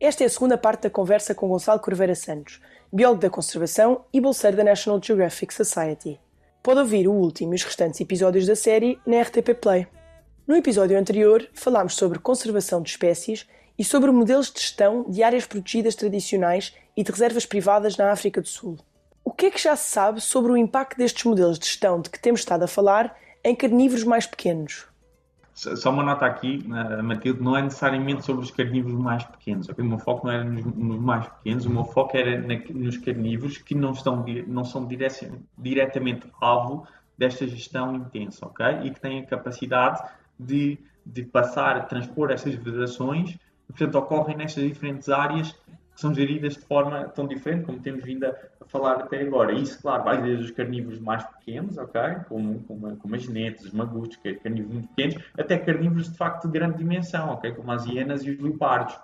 Esta é a segunda parte da conversa com Gonçalo Corveira Santos, biólogo da conservação e bolseiro da National Geographic Society. Pode ouvir o último e os restantes episódios da série na RTP Play. No episódio anterior, falámos sobre conservação de espécies e sobre modelos de gestão de áreas protegidas tradicionais e de reservas privadas na África do Sul. O que é que já se sabe sobre o impacto destes modelos de gestão de que temos estado a falar em carnívoros mais pequenos? Só uma nota aqui, Matilde, não é necessariamente sobre os carnívoros mais pequenos. O meu foco não era nos, nos mais pequenos, o meu foco era na, nos carnívoros que não, estão, não são direc, diretamente alvo desta gestão intensa, ok? E que têm a capacidade de, de passar, transpor essas vedações, portanto, ocorrem nestas diferentes áreas são geridas de forma tão diferente como temos vindo a, falar até agora. Isso, claro, vai desde os carnívoros mais pequenos, ok? Como, como, como as genetas, os magustos, que é carnívoros muito pequenos, até carnívoros de facto de grande dimensão, ok? Como as hienas e os leopardos.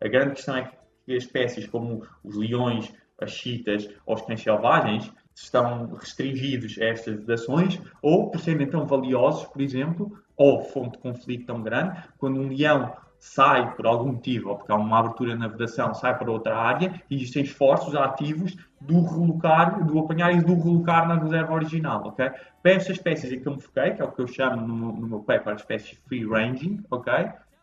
A grande questão é que espécies como os leões, as chitas ou os cães selvagens estão restringidos a estas vedações ou por serem tão valiosos, por exemplo, ou fonte de conflito tão grande, quando um leão sai por algum motivo, ou porque há uma abertura na vedação, sai para outra área, e existem esforços ativos do relocar, do apanhar e do relocar na reserva original, ok? Para estas espécies em que eu me foquei, que é o que eu chamo no, no meu paper espécies free ranging, ok?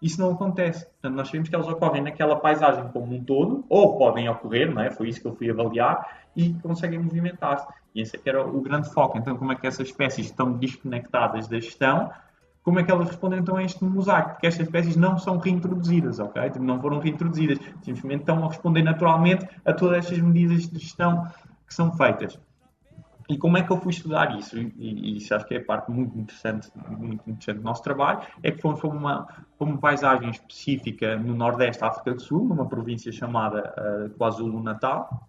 Isso não acontece. Portanto, nós sabemos que elas ocorrem naquela paisagem como um todo, ou podem ocorrer, não é? Foi isso que eu fui avaliar, e conseguem movimentar-se. E esse é que era o grande foco. Então, como é que essas espécies estão desconectadas da gestão como é que elas respondem então a este mosaico? Porque estas espécies não são reintroduzidas, ok? Tipo, não foram reintroduzidas, simplesmente estão a responder naturalmente a todas estas medidas de gestão que são feitas. E como é que eu fui estudar isso? E, e isso acho que é a parte muito interessante, muito interessante do nosso trabalho, é que fomos para uma, para uma paisagem específica no Nordeste da África do Sul, numa província chamada uh, KwaZulu-Natal,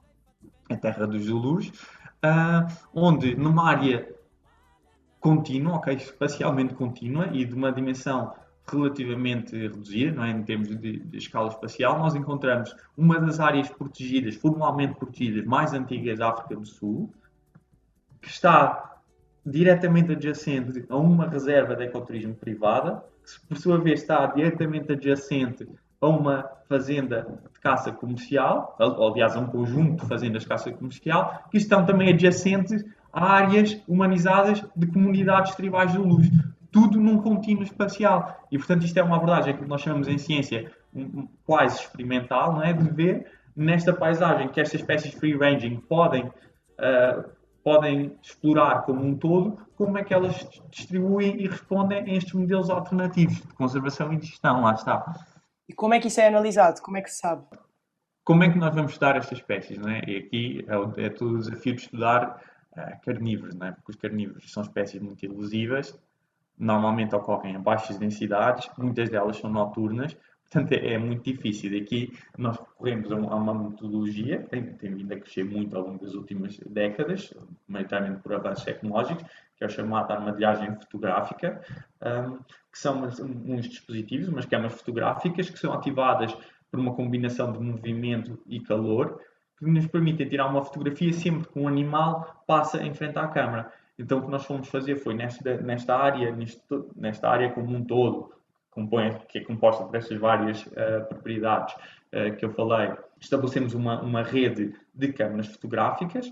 a terra dos Zulus, uh, onde numa área contínua, ok, espacialmente contínua e de uma dimensão relativamente reduzida, não é? em termos de, de, escala espacial, nós encontramos uma das áreas protegidas, formalmente protegidas, mais antigas da África do Sul, que está diretamente adjacente a uma reserva de ecoturismo privada, que por sua vez está diretamente adjacente a uma fazenda de caça comercial, aliás, a um conjunto de fazendas de caça comercial, que estão também adjacentes áreas humanizadas de comunidades tribais de luz. Tudo num contínuo espacial. E, portanto, isto é uma abordagem que nós chamamos em ciência quase experimental, não é? de ver nesta paisagem que estas espécies free-ranging podem, uh, podem explorar como um todo, como é que elas distribuem e respondem a estes modelos alternativos de conservação e de gestão. Lá está. E como é que isso é analisado? Como é que se sabe? Como é que nós vamos estudar estas espécies? Não é? E aqui é, é todo o desafio de estudar uh, carnívoros, é? porque os carnívoros são espécies muito elusivas, normalmente ocorrem a baixas densidades, muitas delas são noturnas, portanto é, é muito difícil. Aqui nós recorremos a uma metodologia que tem, tem vindo a crescer muito ao longo das últimas décadas, maioritariamente por avanços tecnológicos, que é o chamado armadilhagem fotográfica, um, que são uns dispositivos, umas câmaras fotográficas que são ativadas por uma combinação de movimento e calor, que nos permitem tirar uma fotografia sempre que um animal passa em frente à câmara. Então, o que nós fomos fazer foi, nesta, nesta área, nesta área como um todo, que é composta por estas várias uh, propriedades uh, que eu falei, estabelecemos uma, uma rede de câmaras fotográficas,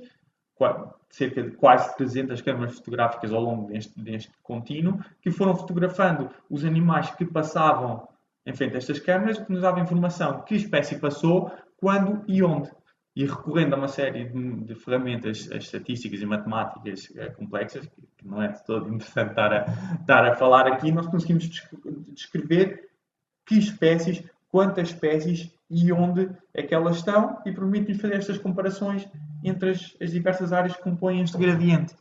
cerca de quase 300 câmaras fotográficas ao longo deste, deste contínuo, que foram fotografando os animais que passavam em frente a estas câmaras, que nos dava informação que espécie passou, quando e onde e recorrendo a uma série de, de ferramentas estatísticas e matemáticas é, complexas, que não é de todo interessante estar a, estar a falar aqui, nós conseguimos descrever que espécies, quantas espécies e onde é que elas estão e permite-nos fazer estas comparações entre as, as diversas áreas que compõem este gradiente.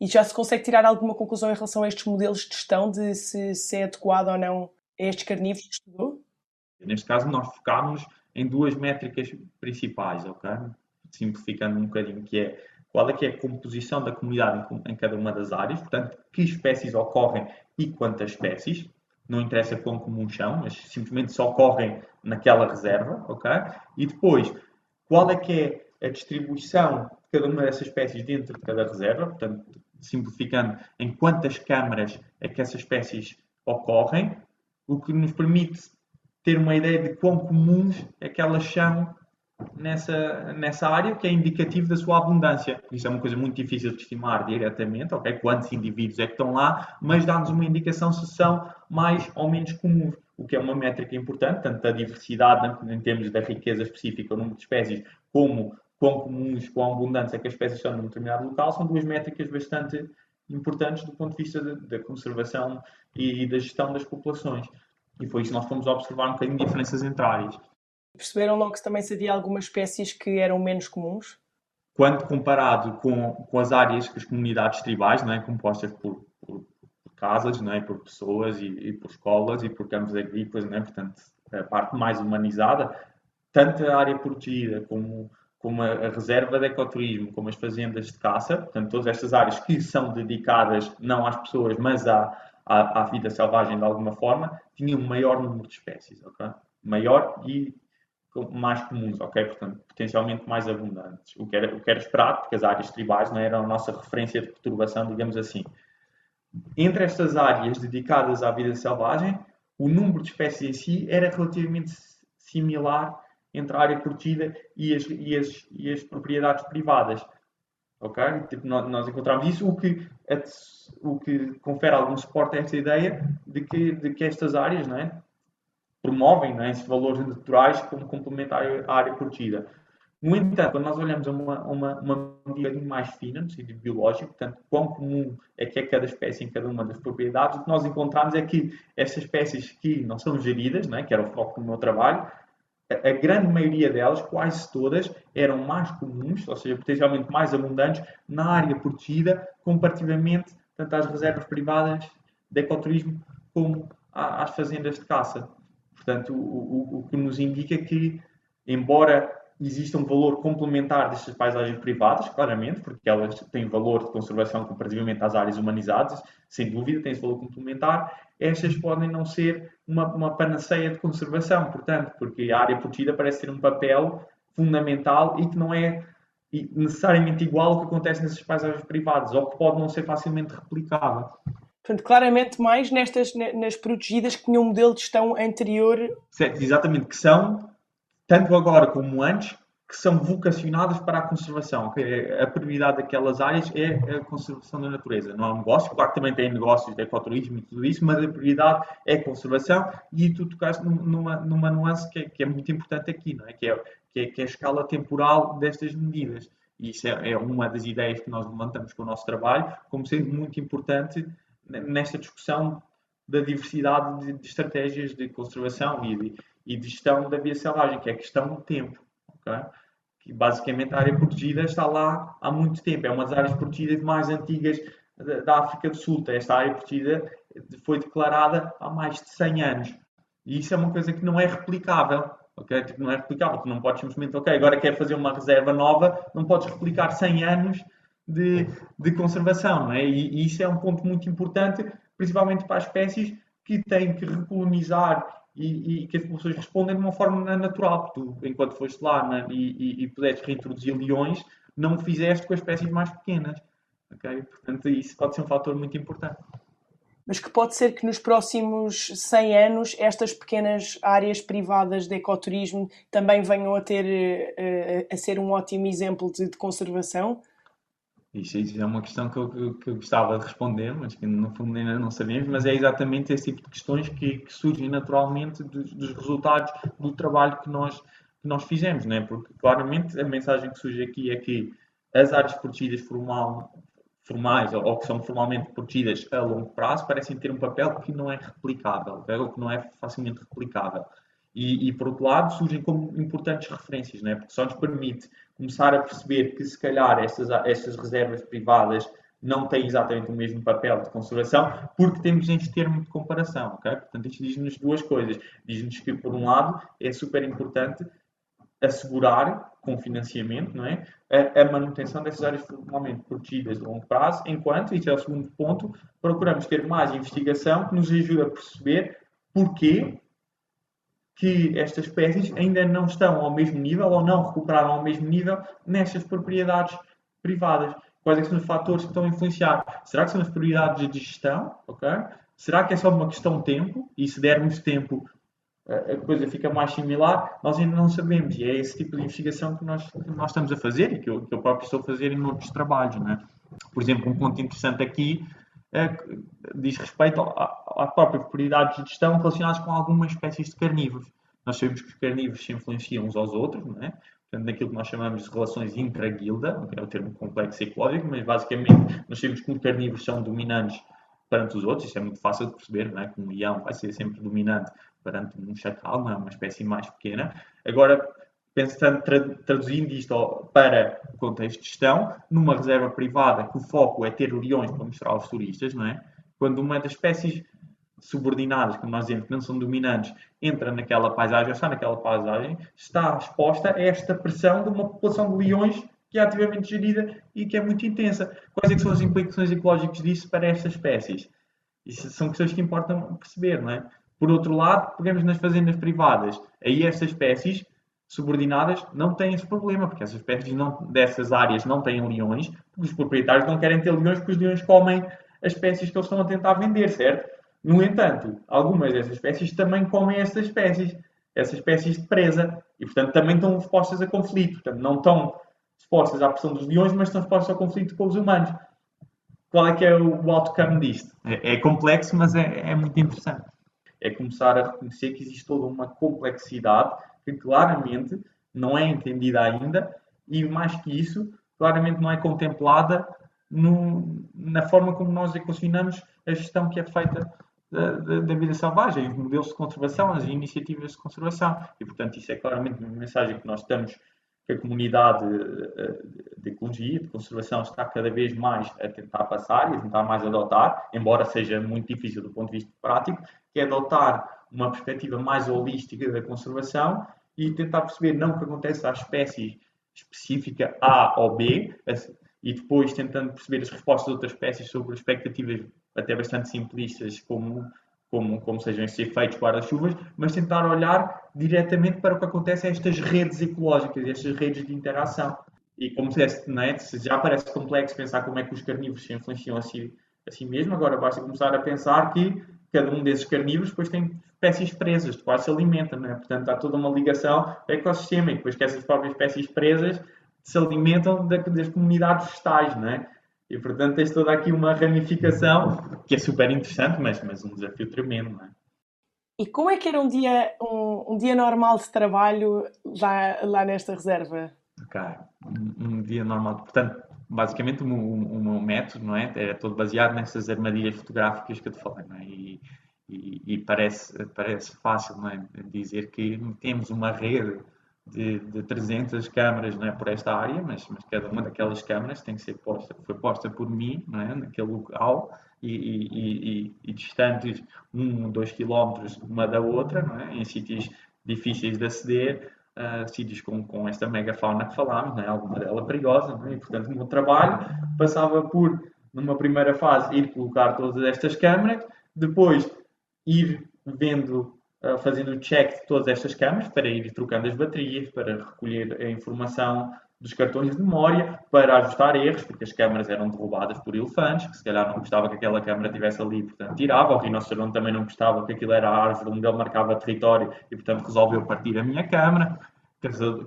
E já se consegue tirar alguma conclusão em relação a estes modelos de gestão, de se, se é adequado ou não a estes carnívoros que estudou? Neste caso, nós focámos em duas métricas principais, ok? Simplificando um bocadinho, que é qual é que é a composição da comunidade em, cada uma das áreas, portanto, que espécies ocorrem e quantas espécies, não interessa quão comuns são, mas simplesmente só ocorrem naquela reserva, ok? E depois, qual é que é a distribuição de cada uma dessas espécies dentro de cada reserva, portanto, simplificando, em quantas câmaras é que essas espécies ocorrem, o que nos permite ter uma ideia de quão comuns é que elas são nessa, nessa área, que é indicativo da sua abundância. Isso é uma coisa muito difícil de estimar diretamente, ok? Quantos indivíduos é que estão lá, mas dá-nos uma indicação se são mais ou menos comuns, o que é uma métrica importante, tanto da diversidade, em termos da riqueza específica, o número de espécies, como quão comuns, quão abundantes é que as espécies são num determinado local, são duas métricas bastante importantes do ponto de vista da conservação e da gestão das populações. E foi isso que nós fomos observar um bocadinho de diferenças entre áreas. Perceberam logo que também se havia algumas espécies que eram menos comuns? Quando comparado com, com as áreas, que as comunidades tribais, não é, compostas por, por, por casas, não é, por pessoas e, e, por escolas e por campos agrícolas, não é, portanto, a parte mais humanizada, tanto a área protegida como, como a, a reserva de ecoturismo, como as fazendas de caça, portanto, todas estas áreas que são dedicadas não às pessoas, mas à, à, à vida selvagem de alguma forma, tinham um maior número de espécies, ok? Maior e mais comuns, ok? Portanto, potencialmente mais abundantes. O que era, o que era esperado, porque as áreas tribais não eram a nossa referência de perturbação, digamos assim. Entre estas áreas dedicadas à vida selvagem, o número de espécies em si era relativamente similar entre a área protegida e as, e as, e as propriedades privadas. Ok? Tipo, nós, nós, encontramos isso, o que, o que confere algum suporte a esta ideia de que, de que estas áreas, é? promovem né, esses valores naturais como complementar à área protegida. No entanto, quando nós olhamos a uma, uma, uma medida mais fina, no sentido biológico, portanto, quão comum é que é cada espécie em cada uma das propriedades, o que nós encontramos é que essas espécies que não são geridas, né, que era o foco do meu trabalho, a, grande maioria delas, quase todas, eram mais comuns, ou seja, potencialmente mais abundantes, na área protegida, comparativamente tanto às reservas privadas de ecoturismo como às fazendas de caça. Portanto, o, o, o que nos indica que, embora exista um valor complementar destas paisagens privadas, claramente, porque elas têm valor de conservação comparativamente às áreas humanizadas, sem dúvida, têm esse valor complementar, estas podem não ser uma, uma panaceia de conservação, portanto, porque a área protegida parece ter um papel fundamental e que não é necessariamente igual ao que acontece nessas paisagens privadas, ou que pode não ser facilmente replicável. Portanto, claramente mais nestas, nas protegidas que tinham um modelo de gestão anterior. Certo, exatamente, que são, tanto agora como antes, que são vocacionadas para a conservação. A prioridade daquelas áreas é a conservação da natureza, não é um negócio. Claro que também tem negócios de ecoturismo e tudo isso, mas a prioridade é a conservação e tu tocaste numa, numa nuance que é, que é muito importante aqui, não é? Que, é, que é? que é a escala temporal destas medidas. E isso é, é uma das ideias que nós levantamos com o nosso trabalho, como sendo muito importante nesta discussão da diversidade de, de estratégias de conservação e de, e de, gestão da via selvagem, que é questão do tempo. Okay? Que basicamente a área protegida está lá há muito tempo, é uma das áreas protegidas mais antigas da, África do Sul. Esta área protegida foi declarada há mais de 100 anos. E isso é uma coisa que não é replicável. Okay? Tipo, não é replicável. Tu não podes simplesmente, ok, agora quero fazer uma reserva nova, não podes replicar 100 anos de, de conservação. É? E, e, isso é um ponto muito importante, principalmente para as espécies que têm que recolonizar e, e que as populações respondem de uma forma natural. Tu, enquanto foste lá na, e, e, pudeste reintroduzir leões, não o fizeste com espécies mais pequenas. Okay? Portanto, isso pode ser um fator muito importante. Mas que pode ser que nos próximos 100 anos estas pequenas áreas privadas de ecoturismo também venham a ter eh, a ser um ótimo exemplo de, de conservação? Isso, isso, é uma questão que eu, que eu, gostava de responder, mas que no fundo ainda não sabemos, mas é exatamente esse tipo de questões que, que surgem naturalmente dos, dos, resultados do trabalho que nós, que nós fizemos, né? porque claramente a mensagem que surge aqui é que as áreas protegidas formal, formais ou, ou, que são formalmente protegidas a longo prazo parecem ter um papel que não é replicável, ou que não é facilmente replicável. E, e, por outro lado, surgem como importantes referências, né? porque só nos permite começar a perceber que, se calhar, estas, estas reservas privadas não têm exatamente o mesmo papel de conservação, porque temos este termo de comparação. Okay? Portanto, isto diz-nos duas coisas. Diz-nos que, por um lado, é super importante assegurar com financiamento não é? a, a manutenção dessas áreas formalmente protegidas de longo prazo, enquanto, e é o segundo ponto, procuramos ter mais investigação que nos ajude a perceber porquê que estas espécies ainda não estão ao mesmo nível ou não recuperaram ao mesmo nível nestas propriedades privadas. Quais é são os fatores que estão a influenciar? Será que são as prioridades de gestão? Okay? Será que é só uma questão de tempo? E se dermos tempo, a coisa fica mais similar? Nós ainda não sabemos. E é esse tipo de investigação que nós, que nós estamos a fazer e que eu, que eu próprio estou a fazer em outros trabalhos. Né? Por exemplo, um ponto interessante aqui é, diz respeito às próprias prioridades de gestão relacionadas com algumas espécies de carnívoros. Nós sabemos que os carnívoros se influenciam uns aos outros, não é? Portanto, naquilo que nós chamamos de relações intra-guilda, que é o termo complexo ecológico, mas basicamente nós sabemos que os carnívoros são dominantes perante os outros, isso é muito fácil de perceber, não é? que um leão vai ser sempre dominante perante um chacal, não é? uma espécie mais pequena. Agora, pensando, traduzindo isto para o contexto de gestão, numa reserva privada que o foco é ter leões para mostrar aos turistas, não é? quando uma das espécies subordinadas, como nós dizemos, que não são dominantes, entra naquela paisagem, ou está naquela paisagem, está exposta a esta pressão de uma população de leões que é ativamente gerida e que é muito intensa. Quais é são as implicações ecológicas disso para estas espécies? Isso são questões que importam perceber, não é? Por outro lado, pegamos nas fazendas privadas. Aí estas espécies subordinadas não têm esse problema, porque essas espécies não, dessas áreas não têm leões, porque os proprietários não querem ter leões, porque os leões comem as espécies que eles estão a tentar vender, certo? No entanto, algumas dessas espécies também comem essas espécies, essas espécies de presa, e portanto também estão expostas a conflito. Portanto, não estão expostas à pressão dos leões, mas estão expostas ao conflito com os humanos. Qual é que é o outcome disto? É, é complexo, mas é, é muito interessante. É começar a reconhecer que existe toda uma complexidade que claramente não é entendida ainda e, mais que isso, claramente não é contemplada no, na forma como nós equacionamos a gestão que é feita da, da, da, vida selvagem, os modelos de conservação, as iniciativas de conservação. E, portanto, isso é claramente uma mensagem que nós estamos que a comunidade eh, de ecologia, de conservação, está cada vez mais a tentar passar e a tentar mais adotar, embora seja muito difícil do ponto de vista prático, que é adotar uma perspectiva mais holística da conservação e tentar perceber não o que acontece à espécie específica A ou B, e depois tentando perceber as respostas de outras espécies sobre expectativas até bastante simplistas, como como, como sejam estes efeitos guarda-chuvas, mas tentar olhar diretamente para o que acontece a estas redes ecológicas, estas redes de interação. E como disseste, é? já parece complexo pensar como é que os carnívoros se influenciam a si, a si mesmo, agora basta começar a pensar que cada um desses carnívoros depois tem espécies presas, de quais se alimentam, é? portanto há toda uma ligação ao ecossistema e depois que essas próprias espécies presas se alimentam das comunidades vegetais, não é? E, portanto, tens toda aqui uma ramificação que é super interessante, mas, mas um desafio tremendo, não é? E como é que era um dia, um, um dia normal de trabalho lá, lá nesta reserva? Ok, um, um dia normal. Portanto, basicamente o, meu método, não é? É todo baseado nessas armadilhas fotográficas que eu te falei, não é? E, e, e parece, parece fácil, não é? Dizer que temos uma rede de, de 300 câmaras é, por esta área, mas, mas cada uma daquelas câmaras tem que ser posta, foi posta por mim, é, naquele local, e, e, e, e distantes um, dois quilómetros uma da outra, é, em sítios difíceis de aceder, uh, sítios com, com esta megafauna que falámos, é, alguma dela perigosa, não é, e portanto o meu trabalho passava por, numa primeira fase, ir colocar todas estas câmaras, depois ir vendo fazendo o check de todas estas câmaras para ir trocando as baterias, para recolher a informação dos cartões de memória, para ajustar erros, porque as câmaras eram derrubadas por elefantes, que se calhar não gostava que aquela câmara estivesse ali, portanto tirava. O rinoceronte também não gostava que aquilo era a árvore onde ele marcava território e, portanto, resolveu partir a minha câmara.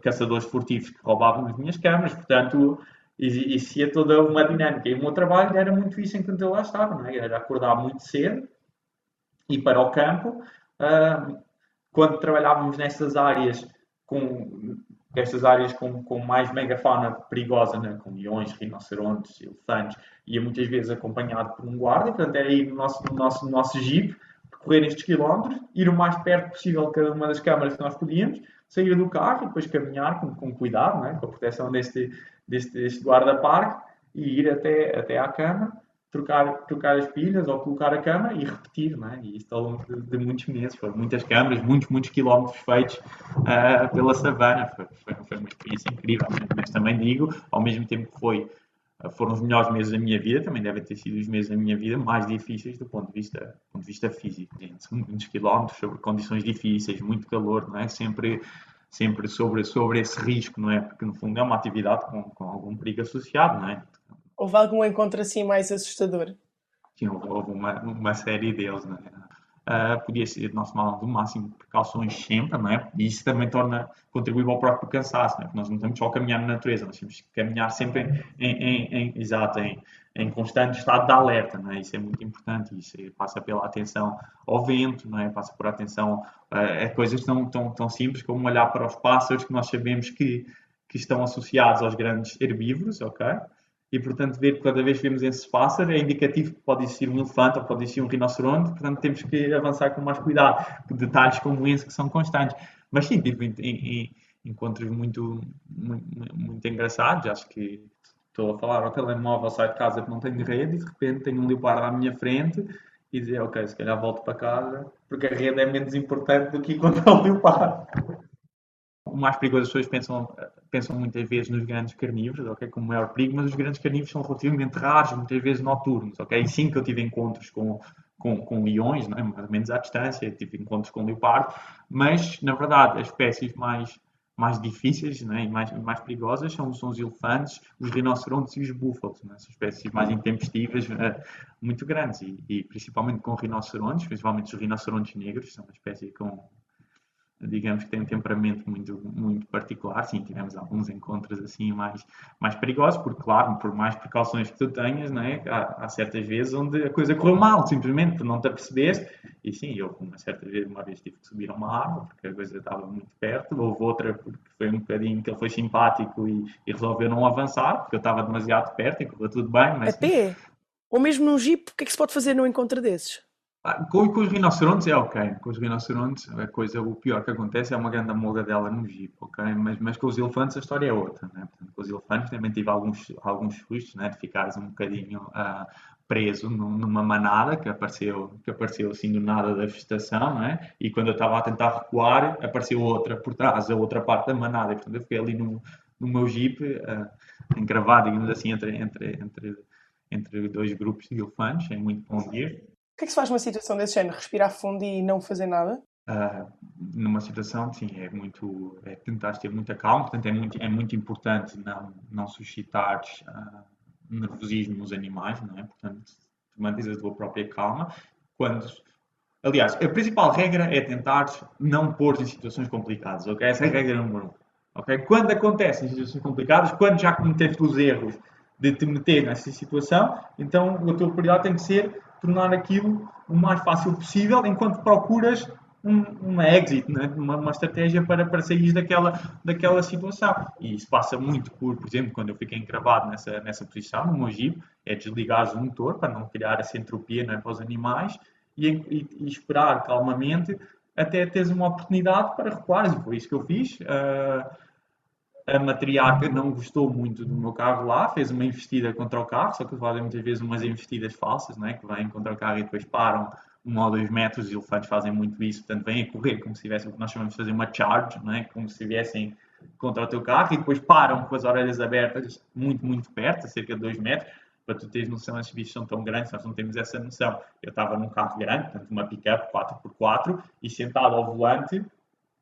Caçadores furtivos que roubavam as minhas câmaras, portanto, existia toda uma dinâmica. E o meu trabalho era muito isso enquanto eu lá estava, é? era acordar muito cedo, ir para o campo, quando trabalhávamos nessas áreas com estas áreas com, com mais megafauna perigosa, né? com leões, rinocerontes, elefantes, ia muitas vezes acompanhado por um guarda, portanto era ir no nosso, no nosso, no nosso jeep, percorrer estes quilómetros, ir o mais perto possível de cada uma das câmaras que nós podíamos, sair do carro e depois caminhar com, com cuidado, né? com a proteção deste, deste, deste guarda-parque e ir até, até à cama trocar, trocar as pilhas ou colocar a cama e repetir, não é? E isto ao longo de, de muitos meses, foram muitas câmaras, muitos, muitos quilómetros feitos uh, pela savana, foi, foi, foi, uma experiência incrível, mas também digo, ao mesmo tempo que foi, uh, foram os melhores meses da minha vida, também devem ter sido os meses da minha vida mais difíceis do ponto de vista, do ponto de vista físico, gente, muitos quilómetros sobre condições difíceis, muito calor, não é? Sempre sempre sobre, sobre esse risco, não é? Porque no fundo é uma atividade com, com algum perigo associado, não é? Houve algum encontro assim mais assustador? Sim, houve uma, uma série deles, não é? Uh, podia ser nosso mal do máximo precauções sempre, não é? E isso também torna, contribui o próprio cansaço, não é? Porque nós não estamos só a caminhar na natureza, nós temos que caminhar sempre em, em, em exato, em, em constante estado de alerta, não é? Isso é muito importante, isso passa pela atenção ao vento, não é? Passa por atenção uh, a coisas tão, tão, tão simples como olhar para os pássaros que nós sabemos que, que estão associados aos grandes herbívoros, ok? E, portanto, ver que cada vez vemos esse pássaro é indicativo que pode existir um elefante ou pode existir um rinoceronte, portanto, temos que avançar com mais cuidado. Detalhes como esse que são constantes. Mas sim, tive encontros muito, muito, muito engraçados. Acho que estou a falar ao telemóvel, saio de casa que não tenho rede e de repente tenho um leopardo à minha frente e dizer, ok, se calhar volto para casa porque a rede é menos importante do que encontrar o leopardo o mais perigoso as pessoas pensam, pensam muitas vezes nos grandes carnívoros, ok? Como maior perigo, mas os grandes carnívoros são relativamente raros, muitas vezes noturnos, ok? E sim que eu tive encontros com, com, com leões, não é? mais ou menos à distância, tive encontros com leopardo, mas na verdade as espécies mais, mais difíceis é? e mais, mais perigosas são, são os elefantes, os rinocerontes e os búfalos, é? são espécies mais intempestivas, uh, muito grandes, e, e, principalmente com rinocerontes, principalmente os rinocerontes negros, são uma espécie com digamos que tem um temperamento muito, muito particular. Sim, tivemos alguns encontros assim mais, mais perigosos, porque, claro, por mais precauções que tu tenhas, não é? há, há certas vezes onde a coisa correu mal, simplesmente, tu não te apercebeste. E sim, eu, uma certa vez, uma vez tive que subir a uma árvore, porque a coisa estava muito perto. Houve outra, porque foi um bocadinho que ele foi simpático e, e resolveu não avançar, porque eu estava demasiado perto e correu tudo bem. Mas... A pé? Ou mesmo num jeep, o que é que se pode fazer num encontro desses? Ah, com, com, os rinocerontes é ok. Com os rinocerontes, a coisa, o pior que acontece é uma grande amolga dela no jeep, ok? Mas, mas com os elefantes a história é outra, né? Portanto, com os elefantes também tive alguns, alguns sustos, né? De ficares um bocadinho uh, preso numa manada que apareceu, que apareceu assim do nada da vegetação, né? E quando eu estava a tentar recuar, apareceu outra por trás, a outra parte da manada. E, portanto, eu fiquei ali no, no meu jeep, uh, encravado, digamos assim, entre, entre, entre, entre dois grupos de elefantes, é muito bom ver. O que é que se faz numa situação desse género? Respirar fundo e não fazer nada? Uh, numa situação, sim, é muito. É tentar ter muita calma, portanto, é muito, é muito importante não, não suscitar uh, nervosismo nos animais, não é? Portanto, manter a tua própria calma. Quando. Aliás, a principal regra é tentar não pôr em situações complicadas, ok? Essa é a regra número um. Ok? Quando acontecem situações complicadas, quando já cometeste os erros de te meter nessa situação, então a tua prioridade tem que ser tornar aquilo o mais fácil possível enquanto procuras um, uma exit, né? uma, uma, estratégia para, para sair daquela, daquela situação. E isso passa muito por, por exemplo, quando eu fiquei encravado nessa, nessa posição, no meu é desligar o motor para não criar essa entropia né, para os animais e, e, e, esperar calmamente até teres uma oportunidade para recuar. E foi isso que eu fiz. Uh, a matriarca não gostou muito do meu carro lá, fez uma investida contra o carro, só que fazem muitas vezes umas investidas falsas, não é? que vêm contra o carro e depois param um ou dois metros, os elefantes fazem muito isso, portanto vêm a correr como se tivessem o que nós chamamos de fazer uma charge, não é? como se viessem contra o teu carro e depois param com as orelhas abertas muito, muito perto, a cerca de dois metros, para tu teres noção, esses bichos são tão grandes, nós não temos essa noção. Eu estava num carro grande, portanto uma pick-up 4x4, e sentado ao volante,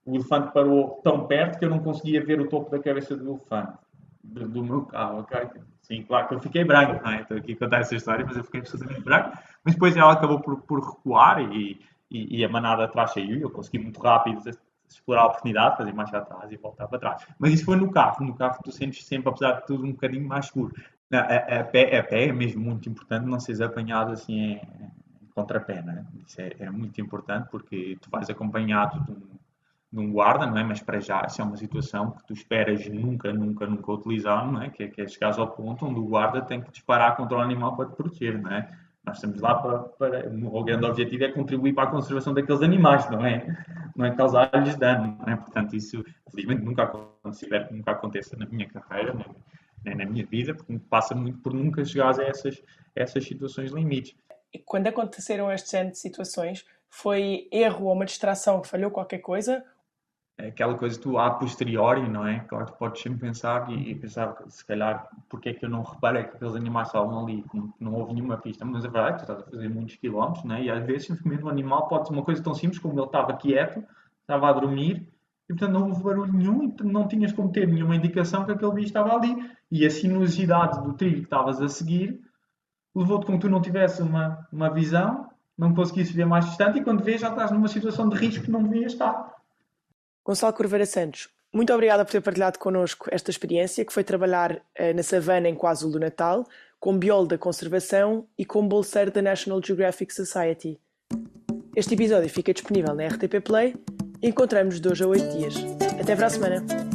o elefante parou tão perto que eu não conseguia ver o topo da cabeça do elefante, do, do meu carro, ok? Sim, claro que eu fiquei branco, não é? Estou aqui a contar essa história, mas eu fiquei absolutamente branco. Mas depois ela acabou por, por recuar e, e, e, a manada atrás saiu. Eu consegui muito rápido explorar a oportunidade, fazer marcha atrás e voltar para trás. Mas isso foi no carro. No carro tu sentes sempre, apesar de tudo, um bocadinho mais seguro. A, a, a, pé, a pé é mesmo muito importante não seres apanhado assim em, em contrapé, né? Isso é, é, muito importante porque tu vais acompanhado de um num guarda, não é? Mas para já, essa é uma situação que tu esperas nunca, nunca, nunca utilizar, não é? Que é, que é chegares ao ponto onde o guarda tem que disparar contra o animal para te proteger, não é? Nós estamos lá para, para o grande objetivo é contribuir para a conservação daqueles animais, não é? Não é causar-lhes dano, não é? Portanto, isso, felizmente, nunca aconteceu, nunca aconteça na minha carreira, nem, né, na minha vida, porque passa muito por nunca chegar a essas, essas situações limites. E quando aconteceram género de situações, foi erro ou uma distração que falhou qualquer coisa? É aquela coisa tu a posteriori, não é? Claro, tu podes sempre pensar e, e pensar, se calhar, porque é que eu não reparei que aqueles animais estavam ali, não, não houve nenhuma pista, mas a verdade é que tu estás a fazer muitos quilómetros, né? e às vezes simplesmente o animal pode ser uma coisa tão simples como ele estava quieto, estava a dormir, e portanto não houve barulho nenhum, e não tinhas como ter nenhuma indicação que aquele bicho estava ali, e a sinuosidade do trilho que estavas a seguir levou-te com que tu não tivesse uma, uma visão, não conseguisses ver mais distante, e quando vês já estás numa situação de risco que não devias estar. Gonçalo Corveira Santos, muito obrigada por ter partilhado connosco esta experiência, que foi trabalhar eh, na savana em KwaZulu do Natal, como biólogo da conservação e como bolseiro da National Geographic Society. Este episódio fica disponível na RTP Play e encontramos-nos de hoje a oito dias. Até para a semana!